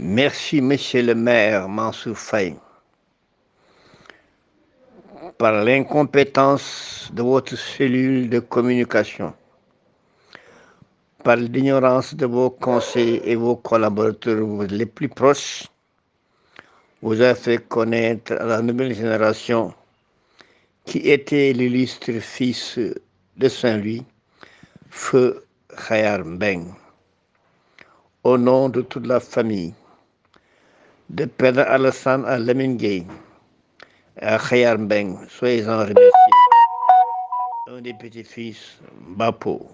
Merci, monsieur le maire Mansour Faye. Par l'incompétence de votre cellule de communication, par l'ignorance de vos conseils et vos collaborateurs les plus proches, vous avez fait connaître à la nouvelle génération qui était l'illustre fils de Saint-Louis, Feu Khayar Mbeng. Au nom de toute la famille, de Père Alassane à Lamine Gueye, à Khayar Mbeng, soyez-en remerciés. Un des petits-fils, Bapo.